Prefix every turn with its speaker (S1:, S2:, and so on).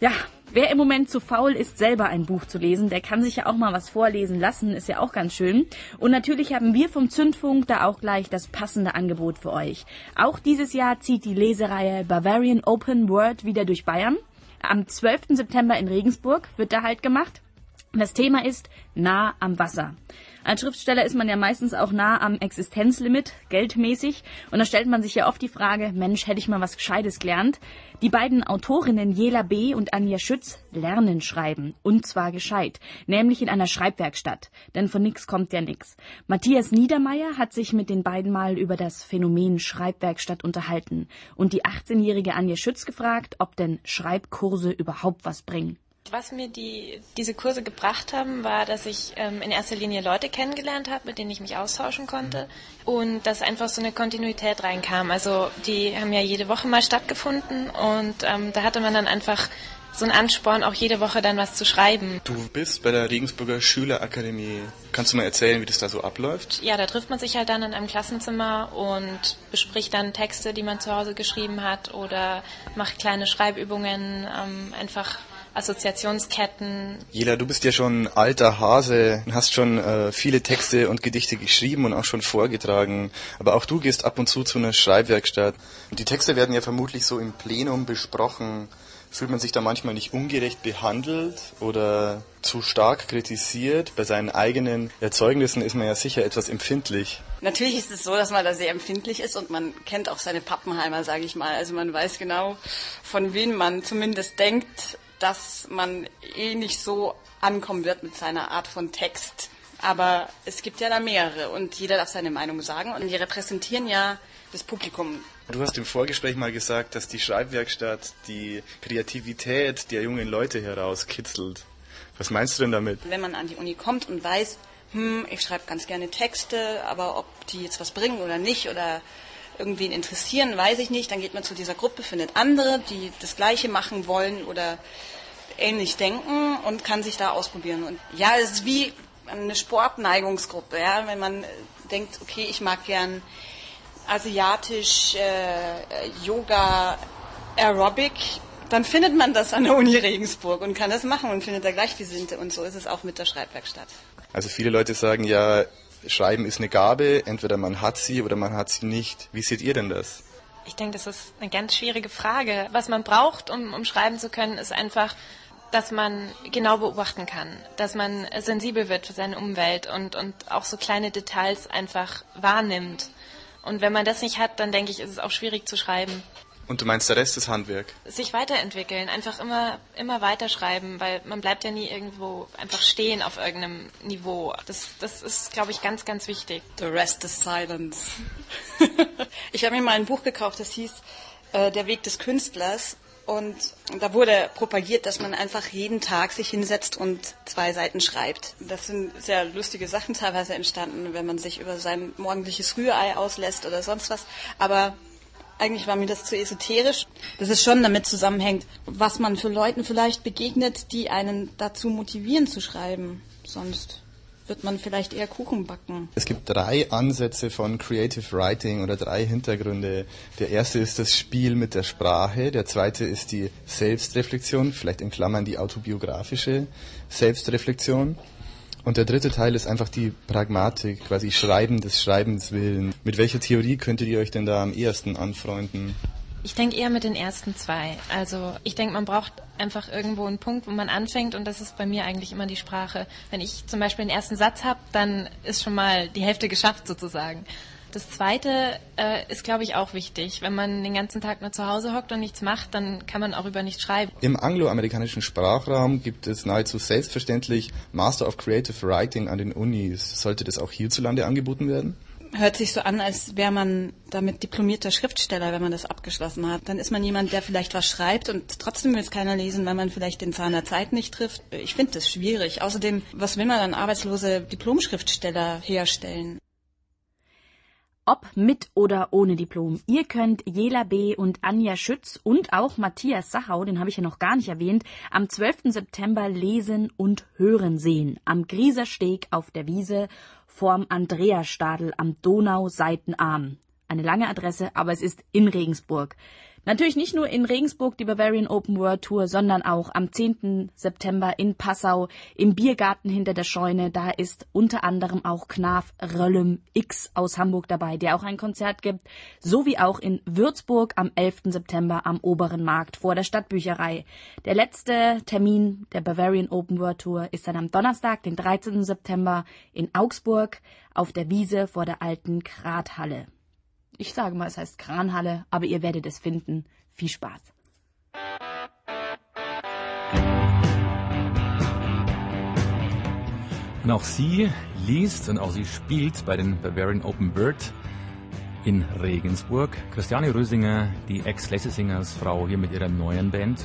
S1: Ja, wer im Moment zu faul ist, selber ein Buch zu lesen, der kann sich ja auch mal was vorlesen lassen, ist ja auch ganz schön. Und natürlich haben wir vom Zündfunk da auch gleich das passende Angebot für euch. Auch dieses Jahr zieht die Lesereihe Bavarian Open World wieder durch Bayern. Am 12. September in Regensburg wird da halt gemacht. Das Thema ist nah am Wasser. Als Schriftsteller ist man ja meistens auch nah am Existenzlimit, geldmäßig. Und da stellt man sich ja oft die Frage, Mensch, hätte ich mal was Gescheites gelernt. Die beiden Autorinnen Jela B. und Anja Schütz lernen schreiben. Und zwar gescheit. Nämlich in einer Schreibwerkstatt. Denn von nix kommt ja nix. Matthias Niedermeyer hat sich mit den beiden mal über das Phänomen Schreibwerkstatt unterhalten. Und die 18-jährige Anja Schütz gefragt, ob denn Schreibkurse überhaupt was bringen.
S2: Was mir die, diese Kurse gebracht haben, war, dass ich ähm, in erster Linie Leute kennengelernt habe, mit denen ich mich austauschen konnte und dass einfach so eine Kontinuität reinkam. Also die haben ja jede Woche mal stattgefunden und ähm, da hatte man dann einfach so einen Ansporn, auch jede Woche dann was zu schreiben.
S3: Du bist bei der Regensburger Schülerakademie. Kannst du mal erzählen, wie das da so abläuft?
S2: Ja, da trifft man sich halt dann in einem Klassenzimmer und bespricht dann Texte, die man zu Hause geschrieben hat oder macht kleine Schreibübungen, ähm, einfach Assoziationsketten.
S3: Jela, du bist ja schon alter Hase, hast schon äh, viele Texte und Gedichte geschrieben und auch schon vorgetragen. Aber auch du gehst ab und zu zu einer Schreibwerkstatt. Die Texte werden ja vermutlich so im Plenum besprochen. Fühlt man sich da manchmal nicht ungerecht behandelt oder zu stark kritisiert? Bei seinen eigenen Erzeugnissen ist man ja sicher etwas empfindlich.
S4: Natürlich ist es so, dass man da sehr empfindlich ist und man kennt auch seine Pappenheimer, sage ich mal. Also man weiß genau, von wem man zumindest denkt, dass man eh nicht so ankommen wird mit seiner Art von Text. Aber es gibt ja da mehrere und jeder darf seine Meinung sagen und die repräsentieren ja das Publikum.
S3: Du hast im Vorgespräch mal gesagt, dass die Schreibwerkstatt die Kreativität der jungen Leute herauskitzelt. Was meinst du denn damit?
S4: Wenn man an die Uni kommt und weiß, hm, ich schreibe ganz gerne Texte, aber ob die jetzt was bringen oder nicht oder irgendwen interessieren, weiß ich nicht. Dann geht man zu dieser Gruppe, findet andere, die das Gleiche machen wollen oder ähnlich denken und kann sich da ausprobieren. Und ja, es ist wie eine Sportneigungsgruppe. Ja? Wenn man denkt, okay, ich mag gern asiatisch, äh, Yoga, Aerobic, dann findet man das an der Uni Regensburg und kann das machen und findet da Gleichgesinnte. Und so ist es auch mit der Schreibwerkstatt.
S3: Also viele Leute sagen ja, Schreiben ist eine Gabe, entweder man hat sie oder man hat sie nicht. Wie seht ihr denn das?
S2: Ich denke, das ist eine ganz schwierige Frage. Was man braucht, um, um schreiben zu können, ist einfach, dass man genau beobachten kann, dass man sensibel wird für seine Umwelt und, und auch so kleine Details einfach wahrnimmt. Und wenn man das nicht hat, dann denke ich, ist es auch schwierig zu schreiben.
S3: Und du meinst, der Rest ist Handwerk?
S2: Sich weiterentwickeln, einfach immer, immer weiterschreiben, weil man bleibt ja nie irgendwo einfach stehen auf irgendeinem Niveau. Das, das ist, glaube ich, ganz, ganz wichtig.
S4: The rest is silence. ich habe mir mal ein Buch gekauft, das hieß äh, Der Weg des Künstlers. Und da wurde propagiert, dass man einfach jeden Tag sich hinsetzt und zwei Seiten schreibt. Das sind sehr lustige Sachen teilweise entstanden, wenn man sich über sein morgendliches Rührei auslässt oder sonst was. Aber eigentlich war mir das zu esoterisch. Das ist schon damit zusammenhängt, was man für Leuten vielleicht begegnet, die einen dazu motivieren zu schreiben. Sonst wird man vielleicht eher Kuchen backen.
S3: Es gibt drei Ansätze von Creative Writing oder drei Hintergründe. Der erste ist das Spiel mit der Sprache, der zweite ist die Selbstreflexion, vielleicht in Klammern die autobiografische Selbstreflexion. Und der dritte Teil ist einfach die Pragmatik, quasi Schreiben des Schreibens willen. Mit welcher Theorie könntet ihr euch denn da am ehesten anfreunden?
S2: Ich denke eher mit den ersten zwei. Also ich denke, man braucht einfach irgendwo einen Punkt, wo man anfängt und das ist bei mir eigentlich immer die Sprache. Wenn ich zum Beispiel den ersten Satz habe, dann ist schon mal die Hälfte geschafft sozusagen. Das Zweite äh, ist, glaube ich, auch wichtig. Wenn man den ganzen Tag nur zu Hause hockt und nichts macht, dann kann man auch über nichts schreiben.
S3: Im angloamerikanischen Sprachraum gibt es nahezu selbstverständlich Master of Creative Writing an den Unis. Sollte das auch hierzulande angeboten werden?
S4: hört sich so an, als wäre man damit diplomierter Schriftsteller, wenn man das abgeschlossen hat. Dann ist man jemand, der vielleicht was schreibt und trotzdem will es keiner lesen, weil man vielleicht den Zahn der Zeit nicht trifft. Ich finde das schwierig. Außerdem, was will man dann arbeitslose Diplomschriftsteller herstellen?
S1: Ob mit oder ohne Diplom. Ihr könnt Jela B. und Anja Schütz und auch Matthias Sachau, den habe ich ja noch gar nicht erwähnt, am 12. September lesen und hören sehen. Am Griesersteg auf der Wiese vorm Andreasstadel am Donauseitenarm. Eine lange Adresse, aber es ist in Regensburg. Natürlich nicht nur in Regensburg die Bavarian Open World Tour, sondern auch am 10. September in Passau im Biergarten hinter der Scheune. Da ist unter anderem auch Knaf Röllem X aus Hamburg dabei, der auch ein Konzert gibt, sowie auch in Würzburg am 11. September am Oberen Markt vor der Stadtbücherei. Der letzte Termin der Bavarian Open World Tour ist dann am Donnerstag, den 13. September in Augsburg auf der Wiese vor der alten Krathalle. Ich sage mal, es heißt Kranhalle, aber ihr werdet es finden. Viel Spaß.
S5: Und auch sie liest und auch sie spielt bei den Bavarian Open Bird in Regensburg. Christiane Rösinger, die Ex-Lessesingers Frau hier mit ihrer neuen Band